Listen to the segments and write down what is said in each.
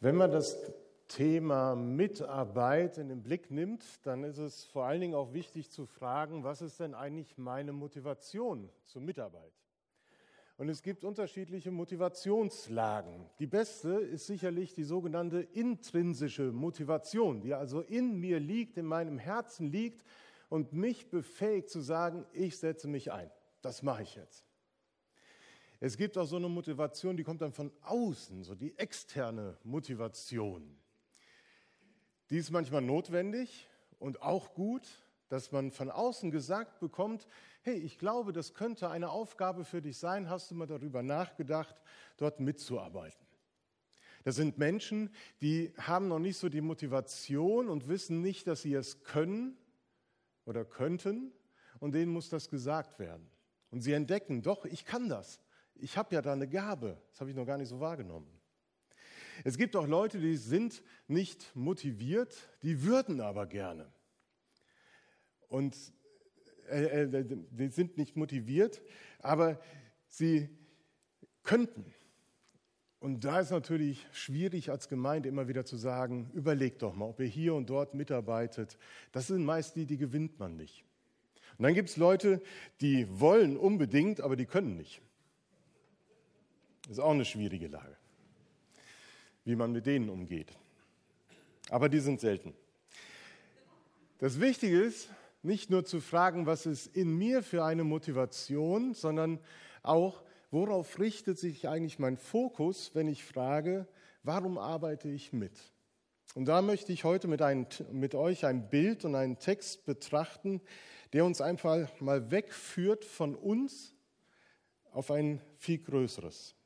Wenn man das Thema Mitarbeit in den Blick nimmt, dann ist es vor allen Dingen auch wichtig zu fragen, was ist denn eigentlich meine Motivation zur Mitarbeit? Und es gibt unterschiedliche Motivationslagen. Die beste ist sicherlich die sogenannte intrinsische Motivation, die also in mir liegt, in meinem Herzen liegt und mich befähigt zu sagen, ich setze mich ein. Das mache ich jetzt. Es gibt auch so eine Motivation, die kommt dann von außen, so die externe Motivation. Die ist manchmal notwendig und auch gut, dass man von außen gesagt bekommt, hey, ich glaube, das könnte eine Aufgabe für dich sein, hast du mal darüber nachgedacht, dort mitzuarbeiten. Das sind Menschen, die haben noch nicht so die Motivation und wissen nicht, dass sie es können oder könnten und denen muss das gesagt werden. Und sie entdecken, doch, ich kann das ich habe ja da eine Gabe. Das habe ich noch gar nicht so wahrgenommen. Es gibt auch Leute, die sind nicht motiviert, die würden aber gerne. Und äh, äh, die sind nicht motiviert, aber sie könnten. Und da ist natürlich schwierig als Gemeinde immer wieder zu sagen, überlegt doch mal, ob ihr hier und dort mitarbeitet. Das sind meist die, die gewinnt man nicht. Und dann gibt es Leute, die wollen unbedingt, aber die können nicht. Ist auch eine schwierige Lage, wie man mit denen umgeht. Aber die sind selten. Das Wichtige ist, nicht nur zu fragen, was ist in mir für eine Motivation, sondern auch, worauf richtet sich eigentlich mein Fokus, wenn ich frage, warum arbeite ich mit? Und da möchte ich heute mit, ein, mit euch ein Bild und einen Text betrachten, der uns einfach mal wegführt von uns auf ein viel größeres.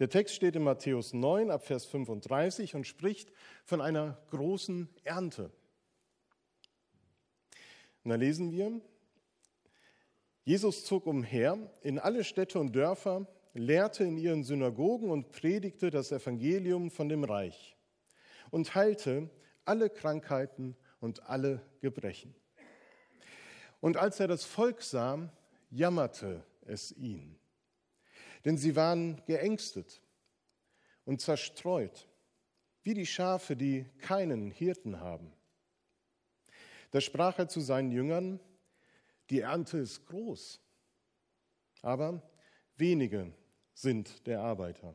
Der Text steht in Matthäus 9 ab Vers 35 und spricht von einer großen Ernte. Und da lesen wir, Jesus zog umher in alle Städte und Dörfer, lehrte in ihren Synagogen und predigte das Evangelium von dem Reich und heilte alle Krankheiten und alle Gebrechen. Und als er das Volk sah, jammerte es ihn denn sie waren geängstet und zerstreut, wie die Schafe, die keinen Hirten haben. Da sprach er zu seinen Jüngern, die Ernte ist groß, aber wenige sind der Arbeiter.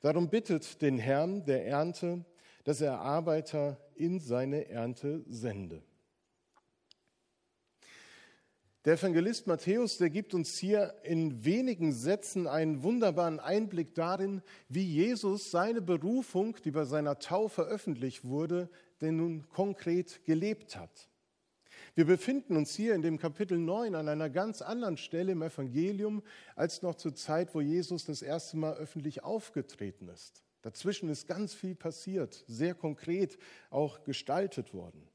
Darum bittet den Herrn der Ernte, dass er Arbeiter in seine Ernte sende. Der Evangelist Matthäus, der gibt uns hier in wenigen Sätzen einen wunderbaren Einblick darin, wie Jesus seine Berufung, die bei seiner Taufe öffentlich wurde, denn nun konkret gelebt hat. Wir befinden uns hier in dem Kapitel 9 an einer ganz anderen Stelle im Evangelium als noch zur Zeit, wo Jesus das erste Mal öffentlich aufgetreten ist. Dazwischen ist ganz viel passiert, sehr konkret auch gestaltet worden.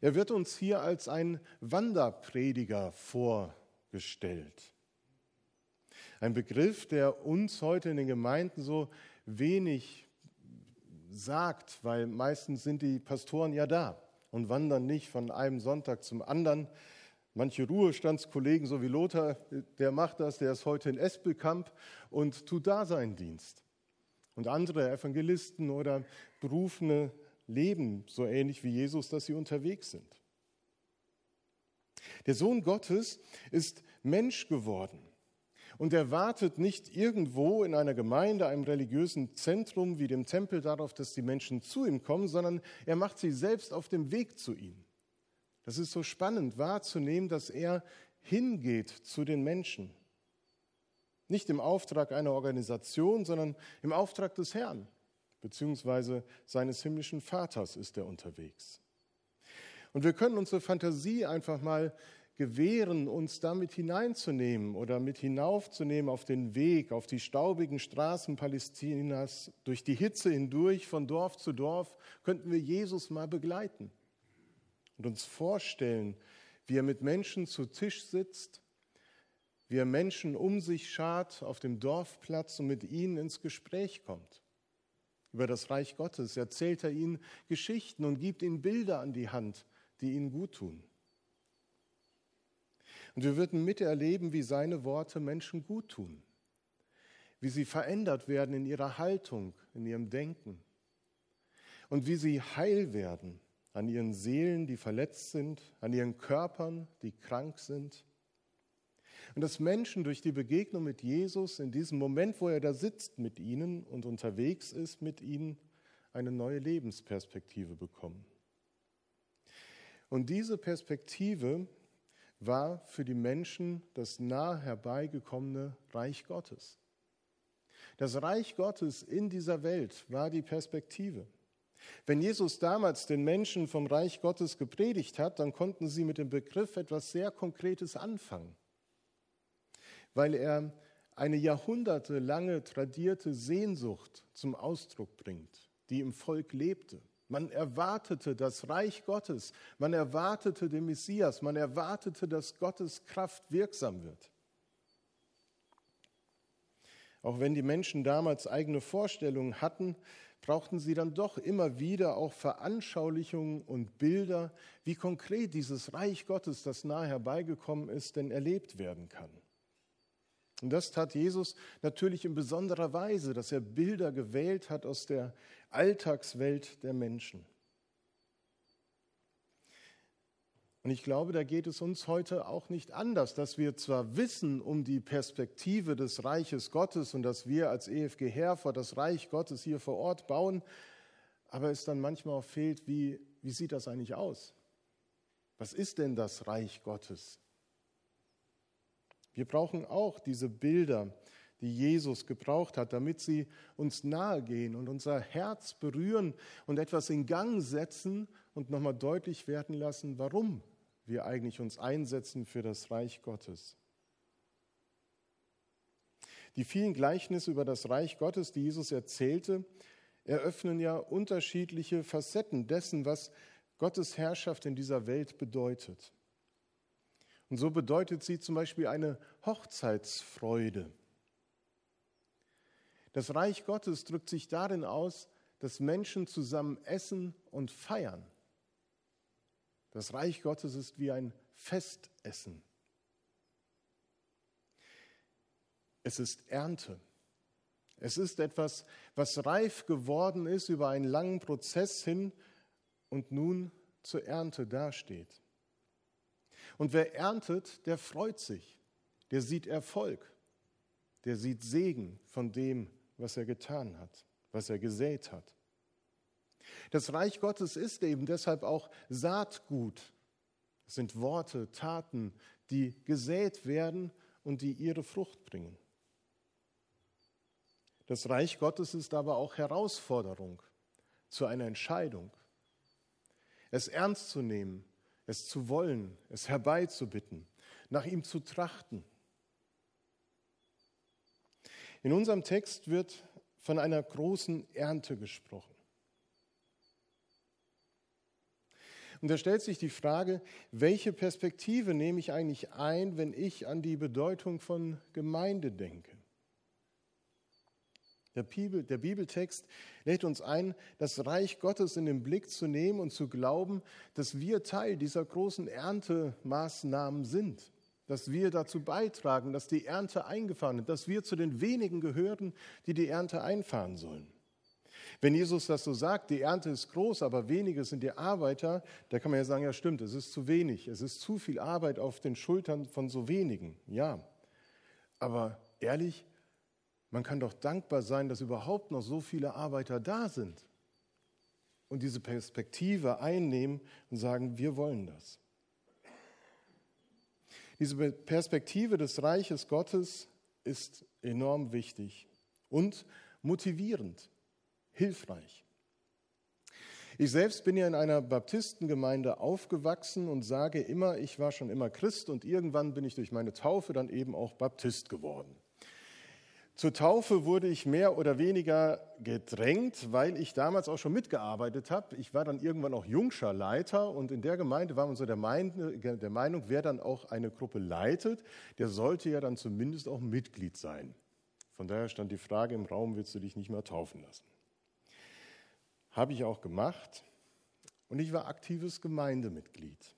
Er wird uns hier als ein Wanderprediger vorgestellt. Ein Begriff, der uns heute in den Gemeinden so wenig sagt, weil meistens sind die Pastoren ja da und wandern nicht von einem Sonntag zum anderen. Manche Ruhestandskollegen, so wie Lothar, der macht das, der ist heute in Espelkamp und tut da seinen Dienst. Und andere Evangelisten oder berufene leben so ähnlich wie Jesus, dass sie unterwegs sind. Der Sohn Gottes ist Mensch geworden und er wartet nicht irgendwo in einer Gemeinde, einem religiösen Zentrum wie dem Tempel darauf, dass die Menschen zu ihm kommen, sondern er macht sie selbst auf dem Weg zu ihm. Das ist so spannend wahrzunehmen, dass er hingeht zu den Menschen. Nicht im Auftrag einer Organisation, sondern im Auftrag des Herrn beziehungsweise seines himmlischen Vaters ist er unterwegs. Und wir können unsere Fantasie einfach mal gewähren, uns damit hineinzunehmen oder mit hinaufzunehmen auf den Weg, auf die staubigen Straßen Palästinas, durch die Hitze hindurch, von Dorf zu Dorf, könnten wir Jesus mal begleiten und uns vorstellen, wie er mit Menschen zu Tisch sitzt, wie er Menschen um sich schart auf dem Dorfplatz und mit ihnen ins Gespräch kommt über das Reich Gottes, erzählt er ihnen Geschichten und gibt ihnen Bilder an die Hand, die ihnen gut tun. Und wir würden miterleben, wie seine Worte Menschen gut tun. wie sie verändert werden in ihrer Haltung, in ihrem Denken und wie sie heil werden an ihren Seelen, die verletzt sind, an ihren Körpern, die krank sind. Und dass Menschen durch die Begegnung mit Jesus in diesem Moment, wo er da sitzt mit ihnen und unterwegs ist mit ihnen, eine neue Lebensperspektive bekommen. Und diese Perspektive war für die Menschen das nah herbeigekommene Reich Gottes. Das Reich Gottes in dieser Welt war die Perspektive. Wenn Jesus damals den Menschen vom Reich Gottes gepredigt hat, dann konnten sie mit dem Begriff etwas sehr Konkretes anfangen, weil er eine jahrhundertelange tradierte Sehnsucht zum Ausdruck bringt, die im Volk lebte. Man erwartete das Reich Gottes, man erwartete den Messias, man erwartete, dass Gottes Kraft wirksam wird. Auch wenn die Menschen damals eigene Vorstellungen hatten, brauchten sie dann doch immer wieder auch Veranschaulichungen und Bilder, wie konkret dieses Reich Gottes, das nahe herbeigekommen ist, denn erlebt werden kann. Und das tat Jesus natürlich in besonderer Weise, dass er Bilder gewählt hat aus der Alltagswelt der Menschen. Und ich glaube, da geht es uns heute auch nicht anders, dass wir zwar wissen um die Perspektive des Reiches Gottes und dass wir als EFG Herford das Reich Gottes hier vor Ort bauen, aber es dann manchmal auch fehlt, wie, wie sieht das eigentlich aus? Was ist denn das Reich Gottes? Wir brauchen auch diese Bilder, die Jesus gebraucht hat, damit sie uns nahe gehen und unser Herz berühren und etwas in Gang setzen und nochmal deutlich werden lassen, warum wir eigentlich uns einsetzen für das Reich Gottes. Die vielen Gleichnisse über das Reich Gottes, die Jesus erzählte, eröffnen ja unterschiedliche Facetten dessen, was Gottes Herrschaft in dieser Welt bedeutet. Und so bedeutet sie zum Beispiel eine Hochzeitsfreude. Das Reich Gottes drückt sich darin aus, dass Menschen zusammen essen und feiern. Das Reich Gottes ist wie ein Festessen. Es ist Ernte. Es ist etwas, was reif geworden ist über einen langen Prozess hin und nun zur Ernte dasteht. Und wer erntet, der freut sich, der sieht Erfolg, der sieht Segen von dem, was er getan hat, was er gesät hat. Das Reich Gottes ist eben deshalb auch Saatgut. Es sind Worte, Taten, die gesät werden und die ihre Frucht bringen. Das Reich Gottes ist aber auch Herausforderung zu einer Entscheidung. Es ernst zu nehmen, es zu wollen, es herbeizubitten, nach ihm zu trachten. In unserem Text wird von einer großen Ernte gesprochen. Und da stellt sich die Frage, welche Perspektive nehme ich eigentlich ein, wenn ich an die Bedeutung von Gemeinde denke? Der, Bibel, der Bibeltext lädt uns ein, das Reich Gottes in den Blick zu nehmen und zu glauben, dass wir Teil dieser großen Erntemaßnahmen sind, dass wir dazu beitragen, dass die Ernte eingefahren wird, dass wir zu den wenigen gehören, die die Ernte einfahren sollen. Wenn Jesus das so sagt, die Ernte ist groß, aber wenige sind die Arbeiter, da kann man ja sagen, ja stimmt, es ist zu wenig, es ist zu viel Arbeit auf den Schultern von so wenigen. Ja, aber ehrlich, man kann doch dankbar sein, dass überhaupt noch so viele Arbeiter da sind und diese Perspektive einnehmen und sagen, wir wollen das. Diese Perspektive des Reiches Gottes ist enorm wichtig und motivierend hilfreich. Ich selbst bin ja in einer Baptistengemeinde aufgewachsen und sage immer, ich war schon immer Christ und irgendwann bin ich durch meine Taufe dann eben auch Baptist geworden. Zur Taufe wurde ich mehr oder weniger gedrängt, weil ich damals auch schon mitgearbeitet habe. Ich war dann irgendwann auch Jungscher Leiter und in der Gemeinde war man so der, Meinung, wer dann auch eine Gruppe leitet, der sollte ja dann zumindest auch Mitglied sein. Von daher stand die Frage im Raum, willst du dich nicht mehr taufen lassen? Habe ich auch gemacht und ich war aktives Gemeindemitglied.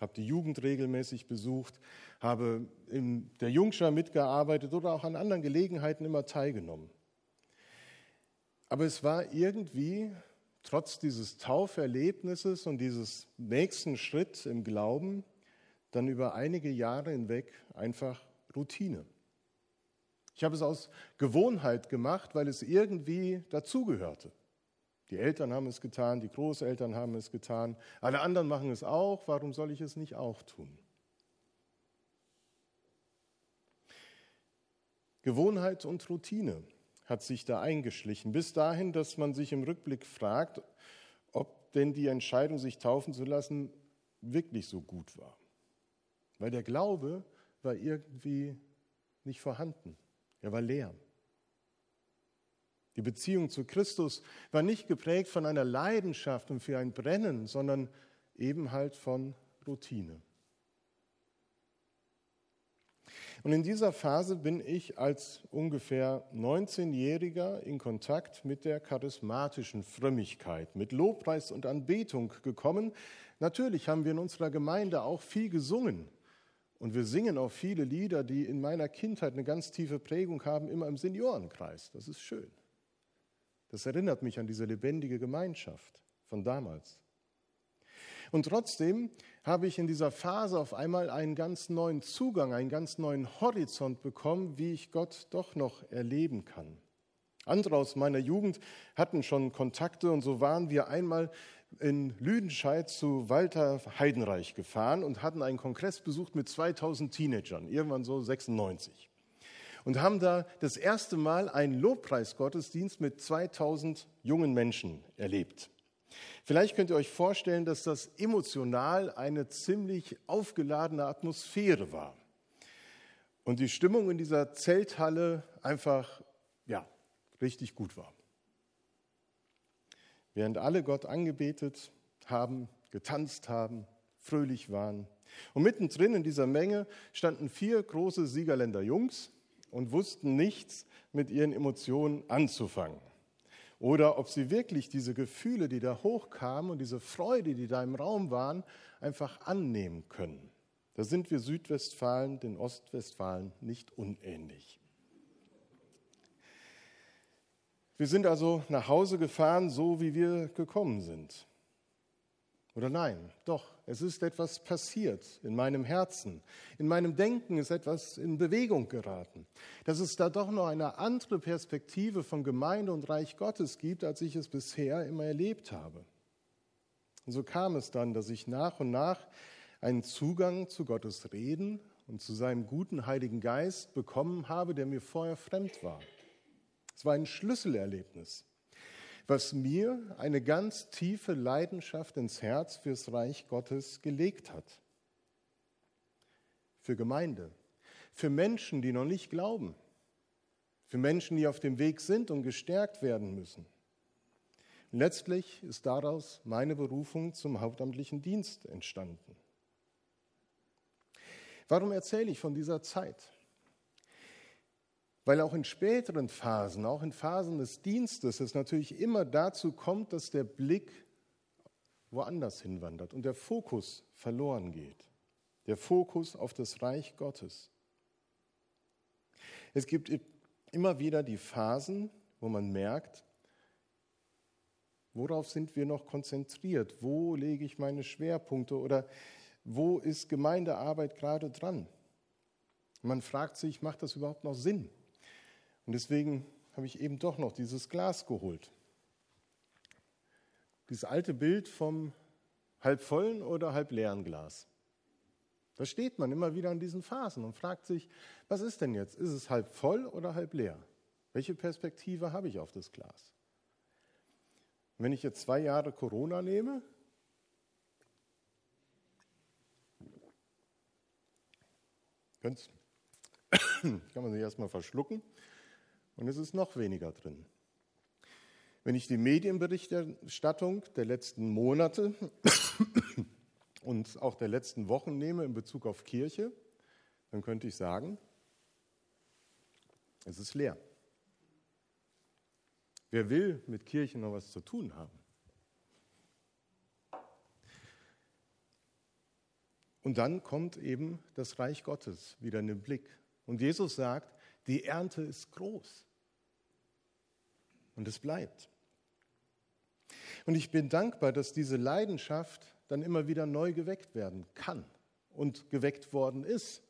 Habe die Jugend regelmäßig besucht, habe in der Jungschar mitgearbeitet oder auch an anderen Gelegenheiten immer teilgenommen. Aber es war irgendwie, trotz dieses Tauferlebnisses und dieses nächsten Schritt im Glauben, dann über einige Jahre hinweg einfach Routine. Ich habe es aus Gewohnheit gemacht, weil es irgendwie dazugehörte. Die Eltern haben es getan, die Großeltern haben es getan, alle anderen machen es auch, warum soll ich es nicht auch tun? Gewohnheit und Routine hat sich da eingeschlichen, bis dahin, dass man sich im Rückblick fragt, ob denn die Entscheidung, sich taufen zu lassen, wirklich so gut war. Weil der Glaube war irgendwie nicht vorhanden, er war leer. Die Beziehung zu Christus war nicht geprägt von einer Leidenschaft und für ein Brennen, sondern eben halt von Routine. Und in dieser Phase bin ich als ungefähr 19-Jähriger in Kontakt mit der charismatischen Frömmigkeit, mit Lobpreis und Anbetung gekommen. Natürlich haben wir in unserer Gemeinde auch viel gesungen. Und wir singen auch viele Lieder, die in meiner Kindheit eine ganz tiefe Prägung haben, immer im Seniorenkreis. Das ist schön. Das erinnert mich an diese lebendige Gemeinschaft von damals. Und trotzdem habe ich in dieser Phase auf einmal einen ganz neuen Zugang, einen ganz neuen Horizont bekommen, wie ich Gott doch noch erleben kann. Andere aus meiner Jugend hatten schon Kontakte und so waren wir einmal in Lüdenscheid zu Walter Heidenreich gefahren und hatten einen Kongress besucht mit 2000 Teenagern, irgendwann so 96 und haben da das erste Mal einen Lobpreisgottesdienst mit 2000 jungen Menschen erlebt. Vielleicht könnt ihr euch vorstellen, dass das emotional eine ziemlich aufgeladene Atmosphäre war. Und die Stimmung in dieser Zelthalle einfach, ja, richtig gut war. Während alle Gott angebetet haben, getanzt haben, fröhlich waren. Und mittendrin in dieser Menge standen vier große Siegerländer Jungs und wussten nichts mit ihren Emotionen anzufangen. Oder ob sie wirklich diese Gefühle, die da hochkamen und diese Freude, die da im Raum waren, einfach annehmen können. Da sind wir Südwestfalen den Ostwestfalen nicht unähnlich. Wir sind also nach Hause gefahren, so wie wir gekommen sind. Oder nein, doch, es ist etwas passiert in meinem Herzen. In meinem Denken ist etwas in Bewegung geraten. Dass es da doch noch eine andere Perspektive von Gemeinde und Reich Gottes gibt, als ich es bisher immer erlebt habe. Und so kam es dann, dass ich nach und nach einen Zugang zu Gottes Reden und zu seinem guten Heiligen Geist bekommen habe, der mir vorher fremd war. Es war ein Schlüsselerlebnis was mir eine ganz tiefe Leidenschaft ins Herz fürs Reich Gottes gelegt hat. Für Gemeinde, für Menschen, die noch nicht glauben, für Menschen, die auf dem Weg sind und gestärkt werden müssen. Letztlich ist daraus meine Berufung zum hauptamtlichen Dienst entstanden. Warum erzähle ich von dieser Zeit? Weil auch in späteren Phasen, auch in Phasen des Dienstes, es natürlich immer dazu kommt, dass der Blick woanders hinwandert und der Fokus verloren geht. Der Fokus auf das Reich Gottes. Es gibt immer wieder die Phasen, wo man merkt, worauf sind wir noch konzentriert? Wo lege ich meine Schwerpunkte oder wo ist Gemeindearbeit gerade dran? Man fragt sich, macht das überhaupt noch Sinn? Und deswegen habe ich eben doch noch dieses Glas geholt. Dieses alte Bild vom halb vollen oder halb leeren Glas. Da steht man immer wieder an diesen Phasen und fragt sich, was ist denn jetzt? Ist es halb voll oder halb leer? Welche Perspektive habe ich auf das Glas? wenn ich jetzt zwei Jahre Corona nehme, kann man sich erstmal verschlucken und es ist noch weniger drin. Wenn ich die Medienberichterstattung der letzten Monate und auch der letzten Wochen nehme in Bezug auf Kirche, dann könnte ich sagen, es ist leer. Wer will mit Kirche noch was zu tun haben? Und dann kommt eben das Reich Gottes wieder in den Blick. Und Jesus sagt, die Ernte ist groß. Und es bleibt. Und ich bin dankbar, dass diese Leidenschaft dann immer wieder neu geweckt werden kann und geweckt worden ist.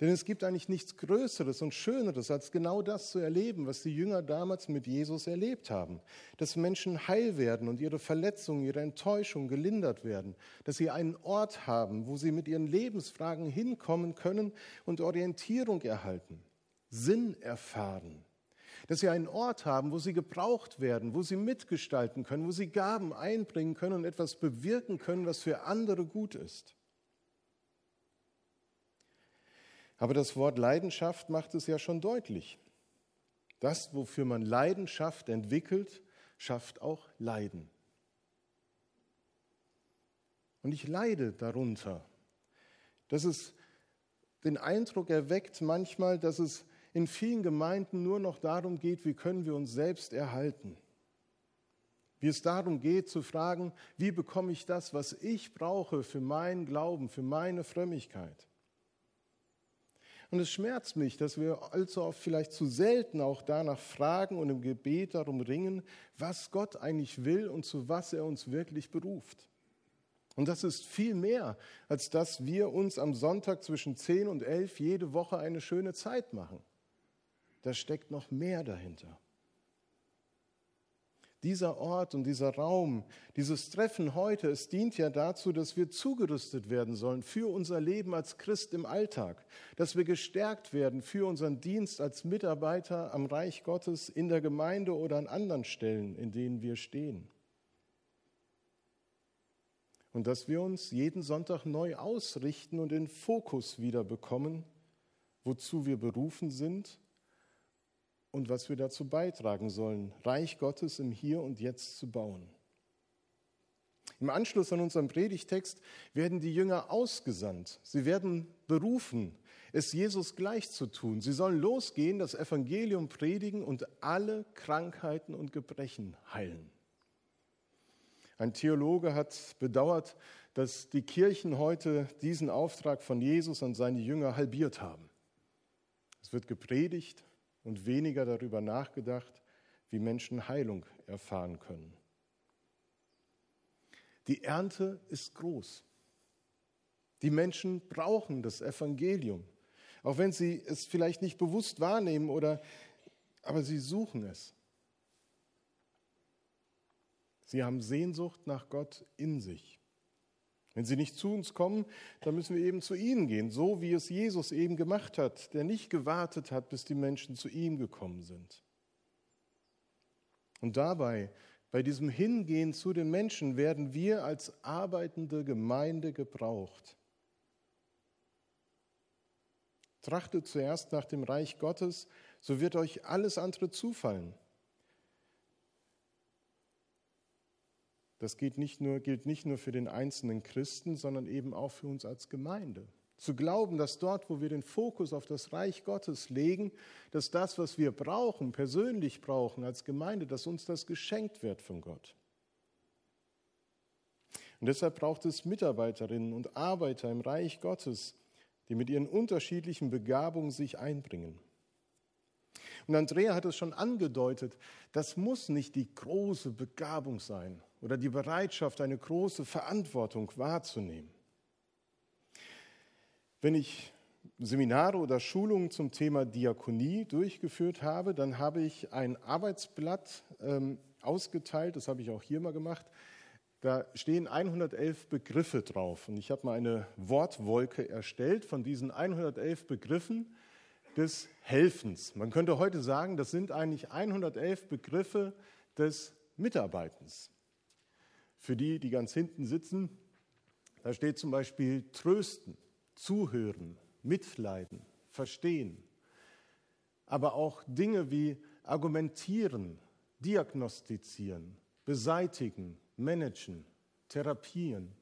Denn es gibt eigentlich nichts Größeres und Schöneres, als genau das zu erleben, was die Jünger damals mit Jesus erlebt haben. Dass Menschen heil werden und ihre Verletzungen, ihre Enttäuschung gelindert werden. Dass sie einen Ort haben, wo sie mit ihren Lebensfragen hinkommen können und Orientierung erhalten, Sinn erfahren. Dass sie einen Ort haben, wo sie gebraucht werden, wo sie mitgestalten können, wo sie Gaben einbringen können und etwas bewirken können, was für andere gut ist. Aber das Wort Leidenschaft macht es ja schon deutlich. Das, wofür man Leidenschaft entwickelt, schafft auch Leiden. Und ich leide darunter, dass es den Eindruck erweckt manchmal, dass es in vielen Gemeinden nur noch darum geht, wie können wir uns selbst erhalten. Wie es darum geht zu fragen, wie bekomme ich das, was ich brauche für meinen Glauben, für meine Frömmigkeit. Und es schmerzt mich, dass wir allzu oft vielleicht zu selten auch danach fragen und im Gebet darum ringen, was Gott eigentlich will und zu was er uns wirklich beruft. Und das ist viel mehr, als dass wir uns am Sonntag zwischen 10 und 11 jede Woche eine schöne Zeit machen. Da steckt noch mehr dahinter dieser Ort und dieser Raum, dieses Treffen heute, es dient ja dazu, dass wir zugerüstet werden sollen für unser Leben als Christ im Alltag, dass wir gestärkt werden für unseren Dienst als Mitarbeiter am Reich Gottes in der Gemeinde oder an anderen Stellen, in denen wir stehen. Und dass wir uns jeden Sonntag neu ausrichten und den Fokus wieder bekommen, wozu wir berufen sind und was wir dazu beitragen sollen, Reich Gottes im Hier und Jetzt zu bauen. Im Anschluss an unseren Predigtext werden die Jünger ausgesandt. Sie werden berufen, es Jesus gleich zu tun. Sie sollen losgehen, das Evangelium predigen und alle Krankheiten und Gebrechen heilen. Ein Theologe hat bedauert, dass die Kirchen heute diesen Auftrag von Jesus an seine Jünger halbiert haben. Es wird gepredigt, und weniger darüber nachgedacht, wie Menschen Heilung erfahren können. Die Ernte ist groß. Die Menschen brauchen das Evangelium, auch wenn sie es vielleicht nicht bewusst wahrnehmen oder aber sie suchen es. Sie haben Sehnsucht nach Gott in sich. Wenn sie nicht zu uns kommen, dann müssen wir eben zu ihnen gehen, so wie es Jesus eben gemacht hat, der nicht gewartet hat, bis die Menschen zu ihm gekommen sind. Und dabei, bei diesem Hingehen zu den Menschen, werden wir als arbeitende Gemeinde gebraucht. Trachtet zuerst nach dem Reich Gottes, so wird euch alles andere zufallen. Das gilt nicht, nur, gilt nicht nur für den einzelnen Christen, sondern eben auch für uns als Gemeinde. Zu glauben, dass dort, wo wir den Fokus auf das Reich Gottes legen, dass das, was wir brauchen, persönlich brauchen als Gemeinde, dass uns das geschenkt wird von Gott. Und deshalb braucht es Mitarbeiterinnen und Arbeiter im Reich Gottes, die mit ihren unterschiedlichen Begabungen sich einbringen. Und Andrea hat es schon angedeutet, das muss nicht die große Begabung sein oder die Bereitschaft, eine große Verantwortung wahrzunehmen. Wenn ich Seminare oder Schulungen zum Thema Diakonie durchgeführt habe, dann habe ich ein Arbeitsblatt ähm, ausgeteilt, das habe ich auch hier mal gemacht. Da stehen 111 Begriffe drauf und ich habe mal eine Wortwolke erstellt von diesen 111 Begriffen des Helfens. Man könnte heute sagen, das sind eigentlich 111 Begriffe des Mitarbeitens. Für die, die ganz hinten sitzen, da steht zum Beispiel trösten, zuhören, mitleiden, verstehen. Aber auch Dinge wie argumentieren, diagnostizieren, beseitigen, managen, therapieren,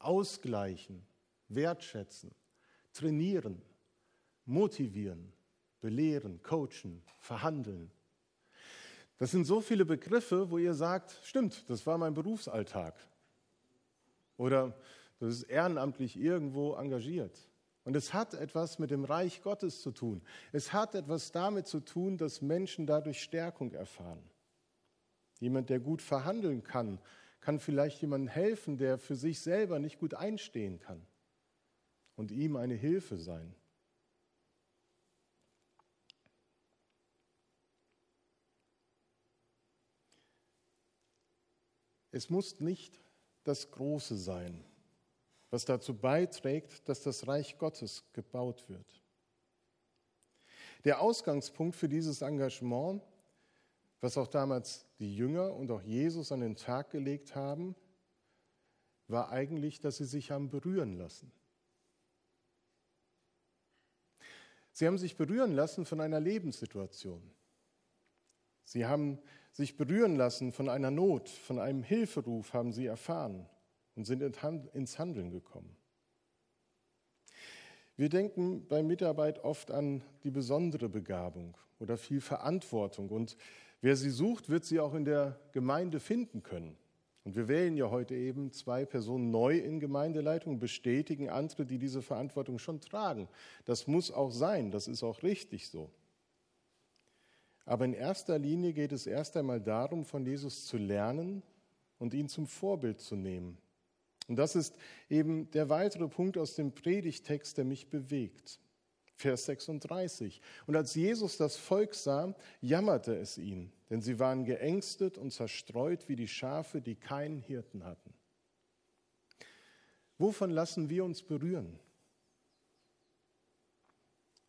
ausgleichen, wertschätzen, trainieren, motivieren, belehren, coachen, verhandeln, das sind so viele Begriffe, wo ihr sagt, stimmt, das war mein Berufsalltag. Oder das ist ehrenamtlich irgendwo engagiert. Und es hat etwas mit dem Reich Gottes zu tun. Es hat etwas damit zu tun, dass Menschen dadurch Stärkung erfahren. Jemand, der gut verhandeln kann, kann vielleicht jemandem helfen, der für sich selber nicht gut einstehen kann und ihm eine Hilfe sein. Es muss nicht das Große sein, was dazu beiträgt, dass das Reich Gottes gebaut wird. Der Ausgangspunkt für dieses Engagement, was auch damals die Jünger und auch Jesus an den Tag gelegt haben, war eigentlich, dass sie sich haben berühren lassen. Sie haben sich berühren lassen von einer Lebenssituation. Sie haben sich berühren lassen von einer Not, von einem Hilferuf haben sie erfahren und sind ins Handeln gekommen. Wir denken bei Mitarbeit oft an die besondere Begabung oder viel Verantwortung. Und wer sie sucht, wird sie auch in der Gemeinde finden können. Und wir wählen ja heute eben zwei Personen neu in Gemeindeleitung, bestätigen andere, die diese Verantwortung schon tragen. Das muss auch sein, das ist auch richtig so. Aber in erster Linie geht es erst einmal darum, von Jesus zu lernen und ihn zum Vorbild zu nehmen. Und das ist eben der weitere Punkt aus dem Predigtext, der mich bewegt. Vers 36. Und als Jesus das Volk sah, jammerte es ihn, denn sie waren geängstet und zerstreut wie die Schafe, die keinen Hirten hatten. Wovon lassen wir uns berühren?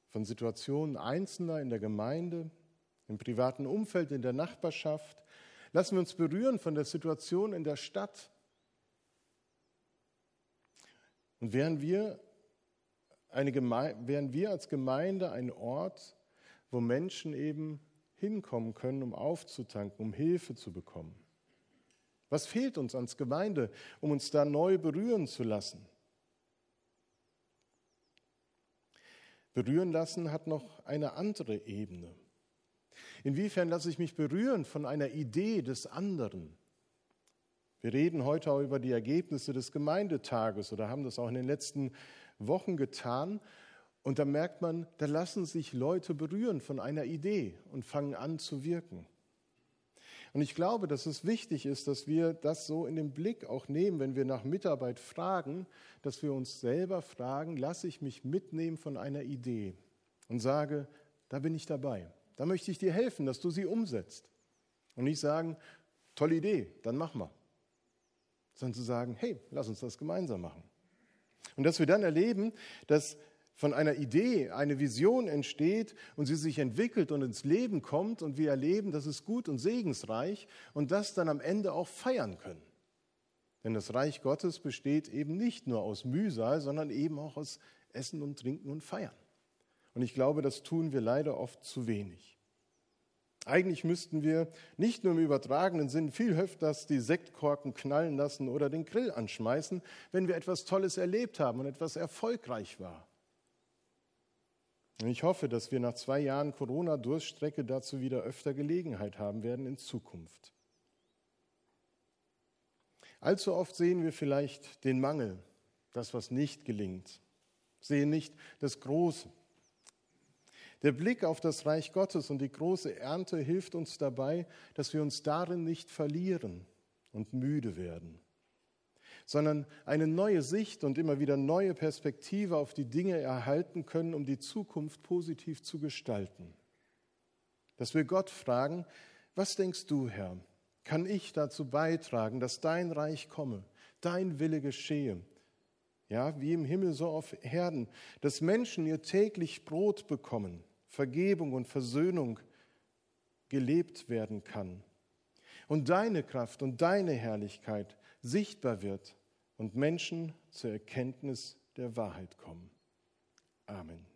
Von Situationen Einzelner in der Gemeinde, im privaten Umfeld, in der Nachbarschaft? Lassen wir uns berühren von der Situation in der Stadt? Und wären wir, eine wären wir als Gemeinde ein Ort, wo Menschen eben hinkommen können, um aufzutanken, um Hilfe zu bekommen? Was fehlt uns als Gemeinde, um uns da neu berühren zu lassen? Berühren lassen hat noch eine andere Ebene. Inwiefern lasse ich mich berühren von einer Idee des anderen? Wir reden heute auch über die Ergebnisse des Gemeindetages oder haben das auch in den letzten Wochen getan. Und da merkt man, da lassen sich Leute berühren von einer Idee und fangen an zu wirken. Und ich glaube, dass es wichtig ist, dass wir das so in den Blick auch nehmen, wenn wir nach Mitarbeit fragen, dass wir uns selber fragen, lasse ich mich mitnehmen von einer Idee und sage, da bin ich dabei. Da möchte ich dir helfen, dass du sie umsetzt. Und nicht sagen, tolle Idee, dann mach mal. Sondern zu sagen, hey, lass uns das gemeinsam machen. Und dass wir dann erleben, dass von einer Idee eine Vision entsteht und sie sich entwickelt und ins Leben kommt und wir erleben, das ist gut und segensreich und das dann am Ende auch feiern können. Denn das Reich Gottes besteht eben nicht nur aus Mühsal, sondern eben auch aus Essen und Trinken und Feiern. Und ich glaube, das tun wir leider oft zu wenig. Eigentlich müssten wir nicht nur im übertragenen Sinn viel öfters die Sektkorken knallen lassen oder den Grill anschmeißen, wenn wir etwas Tolles erlebt haben und etwas erfolgreich war. Und ich hoffe, dass wir nach zwei Jahren Corona-Durststrecke dazu wieder öfter Gelegenheit haben werden in Zukunft. Allzu oft sehen wir vielleicht den Mangel, das, was nicht gelingt, sehen nicht das Große. Der Blick auf das Reich Gottes und die große Ernte hilft uns dabei, dass wir uns darin nicht verlieren und müde werden, sondern eine neue Sicht und immer wieder neue Perspektive auf die Dinge erhalten können, um die Zukunft positiv zu gestalten. Dass wir Gott fragen, was denkst du, Herr? Kann ich dazu beitragen, dass dein Reich komme, dein Wille geschehe? Ja, wie im Himmel so auf Herden, dass Menschen ihr täglich Brot bekommen, Vergebung und Versöhnung gelebt werden kann. Und deine Kraft und deine Herrlichkeit sichtbar wird und Menschen zur Erkenntnis der Wahrheit kommen. Amen.